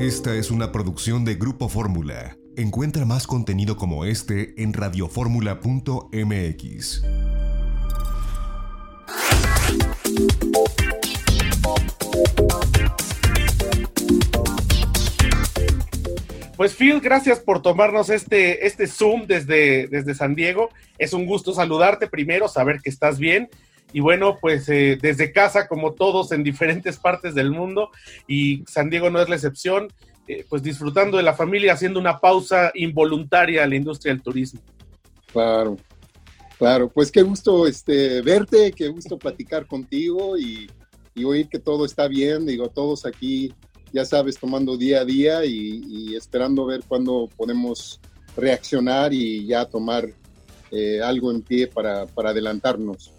Esta es una producción de Grupo Fórmula. Encuentra más contenido como este en radioformula.mx. Pues Phil, gracias por tomarnos este, este Zoom desde, desde San Diego. Es un gusto saludarte primero, saber que estás bien. Y bueno, pues eh, desde casa, como todos en diferentes partes del mundo, y San Diego no es la excepción, eh, pues disfrutando de la familia, haciendo una pausa involuntaria a la industria del turismo. Claro, claro, pues qué gusto este, verte, qué gusto platicar contigo y, y oír que todo está bien, digo, todos aquí ya sabes, tomando día a día y, esperando ver cuándo podemos reaccionar y ya tomar eh, algo en pie para, adelantarnos.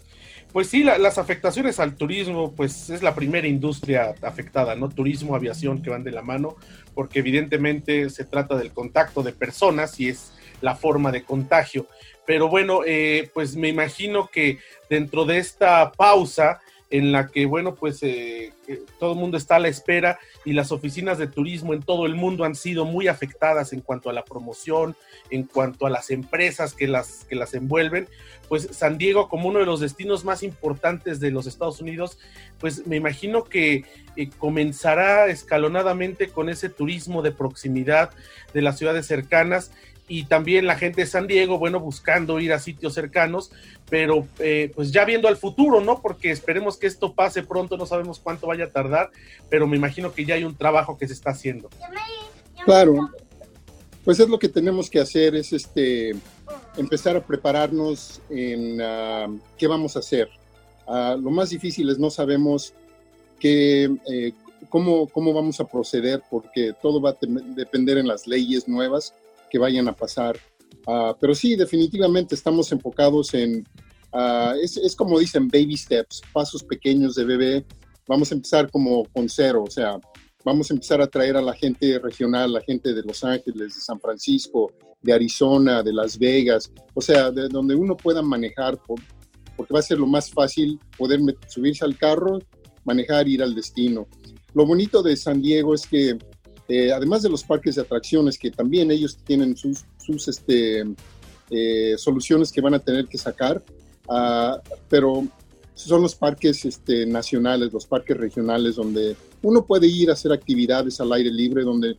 Pues sí, las afectaciones al turismo, pues es la primera industria afectada, ¿no? Turismo, aviación que van de la mano, porque evidentemente se trata del contacto de personas y es la forma de contagio. Pero bueno, eh, pues me imagino que dentro de esta pausa, en la que, bueno, pues eh, todo el mundo está a la espera y las oficinas de turismo en todo el mundo han sido muy afectadas en cuanto a la promoción, en cuanto a las empresas que las, que las envuelven. Pues San Diego, como uno de los destinos más importantes de los Estados Unidos, pues me imagino que eh, comenzará escalonadamente con ese turismo de proximidad de las ciudades cercanas y también la gente de San Diego, bueno, buscando ir a sitios cercanos, pero eh, pues ya viendo al futuro, ¿no? Porque esperemos que esto pase pronto, no sabemos cuánto vaya a tardar, pero me imagino que ya hay un trabajo que se está haciendo. Claro, pues es lo que tenemos que hacer, es este empezar a prepararnos en ah, qué vamos a hacer. Ah, lo más difícil es no sabemos qué, eh, cómo, cómo vamos a proceder, porque todo va a depender en las leyes nuevas que vayan a pasar. Ah, pero sí, definitivamente estamos enfocados en, ah, es, es, como dicen, baby steps, pasos pequeños de bebé. Vamos a empezar como con cero, o sea, vamos a empezar a traer a la gente regional, la gente de Los Ángeles, de San Francisco, de Arizona, de Las Vegas, o sea, de donde uno pueda manejar, porque va a ser lo más fácil poder subirse al carro, manejar, ir al destino. Lo bonito de San Diego es que eh, además de los parques de atracciones, que también ellos tienen sus, sus este, eh, soluciones que van a tener que sacar, ah, pero son los parques este, nacionales, los parques regionales, donde uno puede ir a hacer actividades al aire libre, donde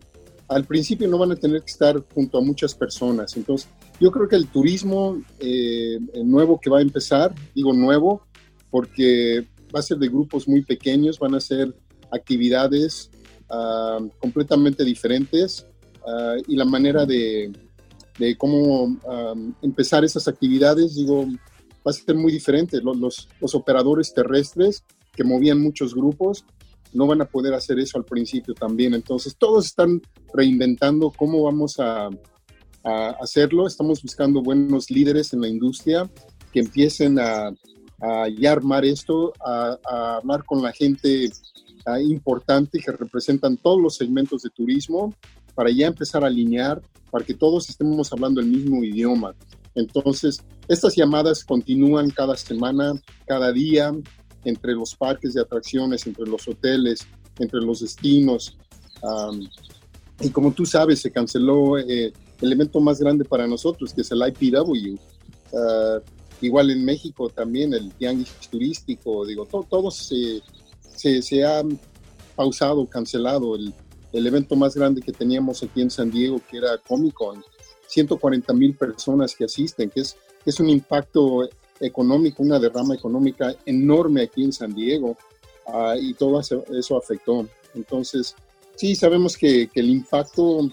al principio no van a tener que estar junto a muchas personas. Entonces, yo creo que el turismo eh, nuevo que va a empezar, digo nuevo, porque va a ser de grupos muy pequeños, van a ser actividades Ah, completamente diferentes ah, y la manera de, de cómo ah, empezar esas actividades, digo, va a ser muy diferente. Los, los, operadores terrestres que movían muchos grupos no van a poder hacer eso al principio también. Entonces, todos están reinventando cómo vamos a, a hacerlo. Estamos buscando buenos líderes en la industria que empiecen a, a ya armar esto, a, a hablar con la gente importante que representan todos los segmentos de turismo para ya empezar a alinear, para que todos estemos hablando el mismo idioma. Entonces, estas llamadas continúan cada semana, cada día, entre los parques de atracciones, entre los hoteles, entre los destinos. y como tú sabes, se canceló eh, el evento más grande para nosotros, que es el IPW. Ah, igual en México también, el Tianguis Turístico, digo, todos se se, se ha pausado, cancelado el, el, evento más grande que teníamos aquí en San Diego, que era Comic Con. 140 mil personas que asisten, que es, es un impacto económico, una derrama económica enorme aquí en San Diego, ah, y todo eso, afectó. Entonces, sí, sabemos que, que el impacto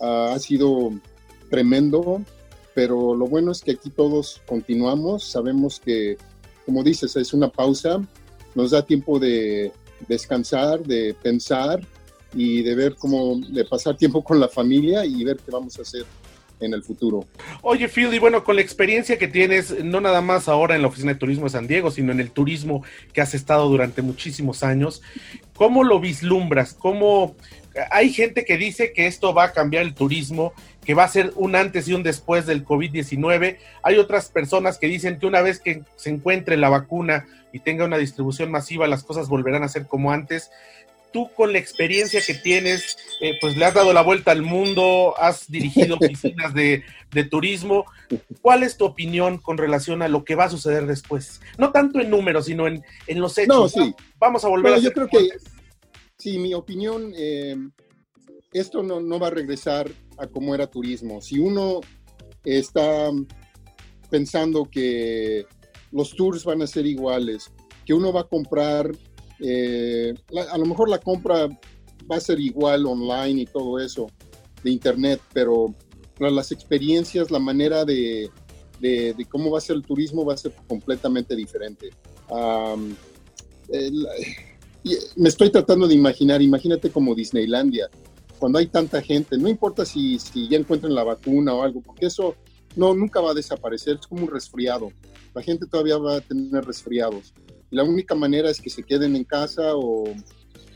ah, ha sido tremendo, pero lo bueno es que aquí todos continuamos, sabemos que, como dices, es una pausa, nos da tiempo de descansar, de pensar y de ver cómo, de pasar tiempo con la familia y ver qué vamos a hacer en el futuro. Oye, Phil, y bueno, con la experiencia que tienes, no nada más ahora en la Oficina de Turismo de San Diego, sino en el turismo que has estado durante muchísimos años, ¿cómo lo vislumbras? ¿Cómo hay gente que dice que esto va a cambiar el turismo, que va a ser un antes y un después del COVID-19. Hay otras personas que dicen que una vez que se encuentre la vacuna y tenga una distribución masiva, las cosas volverán a ser como antes. Tú con la experiencia que tienes eh, pues le has dado la vuelta al mundo, has dirigido oficinas de, turismo. ¿Cuál es tu opinión con relación a lo que va a suceder después? No tanto en números, sino en, los hechos. No, sí. Vamos a volver a... Yo creo que, sí, mi opinión, eh, esto no, no, va a regresar a como era turismo. Si uno está pensando que los tours van a ser iguales, que uno va a comprar, eh, a lo mejor la compra va a ser igual online y todo eso de internet, pero las experiencias, la manera de, de, cómo va a ser el turismo va a ser completamente diferente. me estoy tratando de imaginar, imagínate como Disneylandia, cuando hay tanta gente, no importa si, si ya encuentran la vacuna o algo, porque eso no, nunca va a desaparecer, es como un resfriado. La gente todavía va a tener resfriados. La única manera es que se queden en casa o,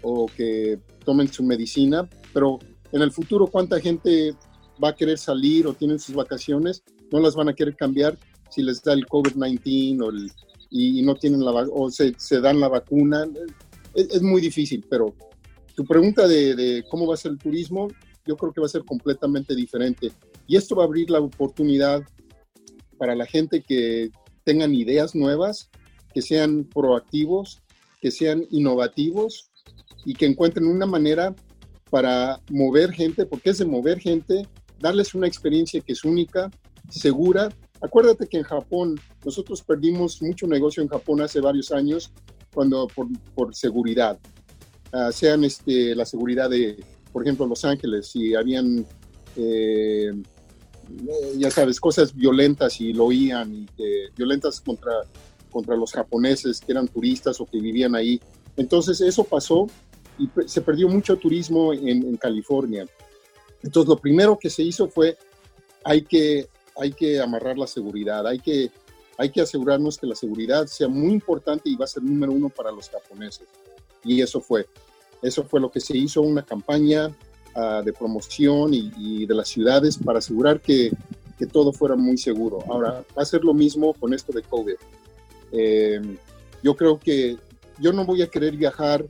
o que tomen su medicina, pero en el futuro, ¿cuánta gente va a querer salir o tienen sus vacaciones? No las van a querer cambiar si les da el COVID-19 y, no tienen la o se, se dan la vacuna. Es, muy difícil, pero tu pregunta de, cómo va a ser el turismo, yo creo que va a ser completamente diferente. Y esto va a abrir la oportunidad para la gente que tengan ideas nuevas, que sean proactivos, que sean innovativos y que encuentren una manera para mover gente, porque es de mover gente, darles una experiencia que es única, segura. Acuérdate que en Japón, nosotros perdimos mucho negocio en Japón hace varios años cuando por, seguridad. Uh, sean este, la seguridad de, por ejemplo, Los Ángeles, si habían, eh, ya sabes, cosas violentas y lo oían, y violentas contra, contra los japoneses que eran turistas o que vivían ahí. Entonces eso pasó y se perdió mucho turismo en, California. Entonces lo primero que se hizo fue hay que, hay que amarrar la seguridad, hay que, hay que asegurarnos que la seguridad sea muy importante y va a ser número uno para los japoneses. Y eso fue. Eso fue lo que se hizo, una campaña ah, de promoción y, de las ciudades para asegurar que, que, todo fuera muy seguro. Ahora, va a ser lo mismo con esto de COVID. Eh, yo creo que yo no voy a querer viajar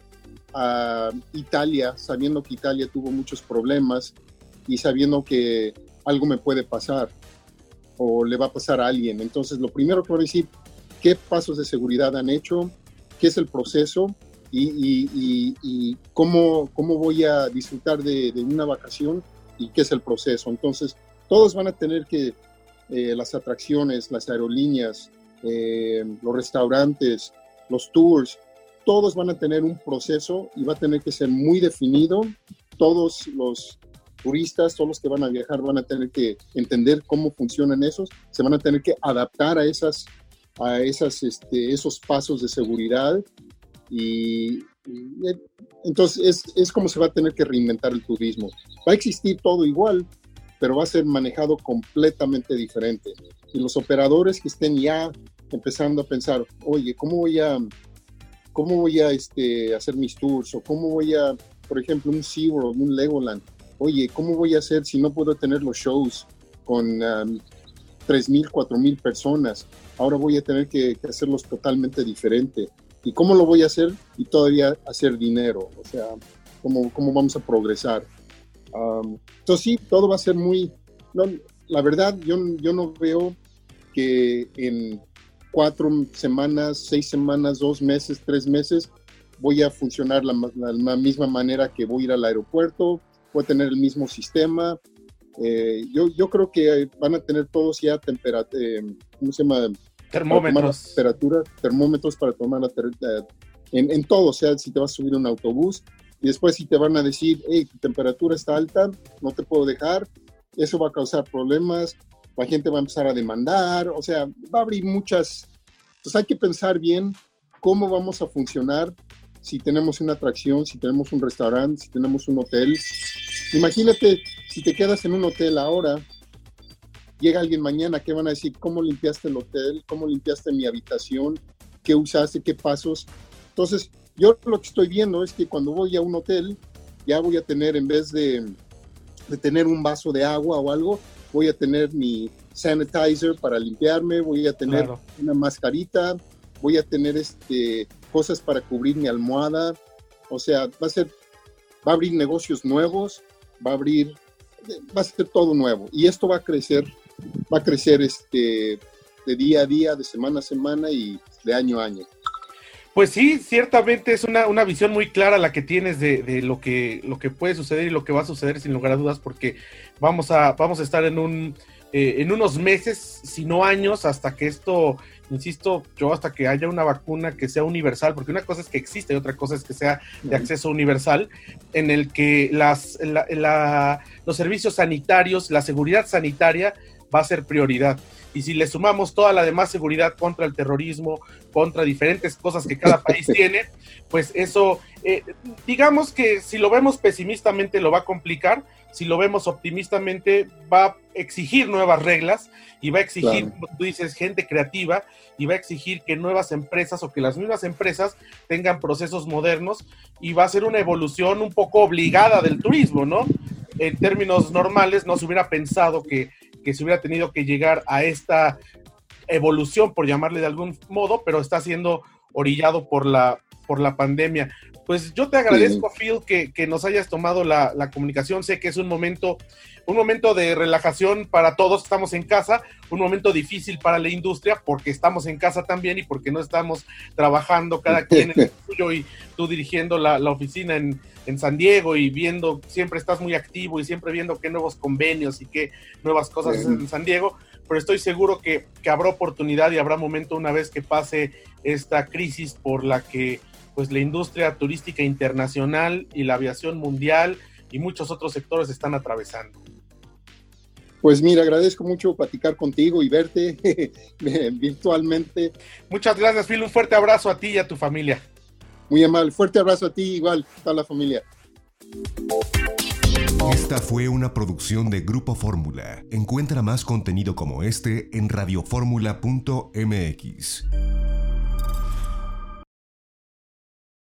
a Italia sabiendo que Italia tuvo muchos problemas y sabiendo que algo me puede pasar o le va a pasar a alguien. Entonces, lo primero que voy a decir, ¿qué pasos de seguridad han hecho? ¿Qué es el proceso? Y, cómo, cómo voy a disfrutar de, una vacación y qué es el proceso. Entonces, todos van a tener que, eh, las atracciones, las aerolíneas, eh, los restaurantes, los tours, todos van a tener un proceso y va a tener que ser muy definido. Todos los turistas, todos los que van a viajar van a tener que entender cómo funcionan esos, se van a tener que adaptar a esas a esas, este, esos pasos de seguridad y, entonces es, es, como se va a tener que reinventar el turismo. Va a existir todo igual, pero va a ser manejado completamente diferente. Y los operadores que estén ya empezando a pensar, oye, ¿cómo voy a cómo voy a este, hacer mis tours o cómo voy a, por ejemplo, un SeaWorld, un Legoland. Oye, ¿cómo voy a hacer si no puedo tener los shows con um, 3.000, 4.000 personas? Ahora voy a tener que, hacerlos totalmente diferente. ¿Y cómo lo voy a hacer? Y todavía hacer dinero. O sea, ¿cómo, cómo vamos a progresar? Um, entonces sí, todo va a ser muy... No, la verdad, yo, yo no veo que en cuatro semanas, seis semanas, dos meses, tres meses, voy a funcionar la, la, misma manera que voy a ir al aeropuerto, voy a tener el mismo sistema. Eh, yo, yo creo que van a tener todos ya temperatura, eh, ¿cómo se llama? Termómetros. Temperatura, termómetros para tomar la temperatura. En, en, todo, o sea, si te vas a subir a un autobús y después si te van a decir, hey, tu temperatura está alta, no te puedo dejar, eso va a causar problemas, la gente va a empezar a demandar, o sea, va a abrir muchas. Entonces hay que pensar bien cómo vamos a funcionar si tenemos una atracción, si tenemos un restaurante, si tenemos un hotel. Imagínate si te quedas en un hotel ahora, llega alguien mañana, ¿qué van a decir? ¿Cómo limpiaste el hotel? ¿Cómo limpiaste mi habitación? ¿Qué usaste? ¿Qué pasos? Entonces, yo lo que estoy viendo es que cuando voy a un hotel, ya voy a tener, en vez de, de tener un vaso de agua o algo, voy a tener mi sanitizer para limpiarme, voy a tener una mascarita, voy a tener este, cosas para cubrir mi almohada. O sea, va a ser va a abrir negocios nuevos, va a abrir, va a ser todo nuevo. Y esto va a crecer, va a crecer este, de día a día, de semana a semana y de año a año. Pues sí, ciertamente es una, una visión muy clara la que tienes de, de, lo, que, lo que puede suceder y lo que va a suceder sin lugar a dudas, porque vamos a, vamos a estar en, un, eh, en unos meses, si no años, hasta que esto, insisto, yo hasta que haya una vacuna que sea universal, porque una cosa es que existe y otra cosa es que sea de acceso universal, en el que las, la, la, los servicios sanitarios, la seguridad sanitaria va a ser prioridad y si le sumamos toda la demás seguridad contra el terrorismo, contra diferentes cosas que cada país tiene, pues eso, eh, digamos que si lo vemos pesimistamente lo va a complicar, si lo vemos optimistamente va a exigir nuevas reglas y va a exigir, claro. como tú dices, gente creativa y va a exigir que nuevas empresas o que las mismas empresas tengan procesos modernos y va a ser una evolución un poco obligada del turismo, ¿no? En términos normales no se hubiera pensado que que se hubiera tenido que llegar a esta evolución, por llamarle de algún modo, pero está siendo orillado por la, por la pandemia. Pues yo te agradezco, sí. Phil, que, que, nos hayas tomado la, la, comunicación. Sé que es un momento, un momento de relajación para todos. Estamos en casa, un momento difícil para la industria porque estamos en casa también y porque no estamos trabajando cada quien en el suyo y tú dirigiendo la, la oficina en, en San Diego y viendo, siempre estás muy activo y siempre viendo qué nuevos convenios y qué nuevas cosas sí. en San Diego, pero estoy seguro que, que, habrá oportunidad y habrá momento una vez que pase esta crisis por la que pues la industria turística internacional y la aviación mundial y muchos otros sectores están atravesando. Pues mira, agradezco mucho platicar contigo y verte virtualmente. Muchas gracias, Phil. Un fuerte abrazo a ti y a tu familia. Muy amable. Fuerte abrazo a ti, igual, a toda la familia. Esta fue una producción de Grupo Fórmula. Encuentra más contenido como este en radioformula.mx.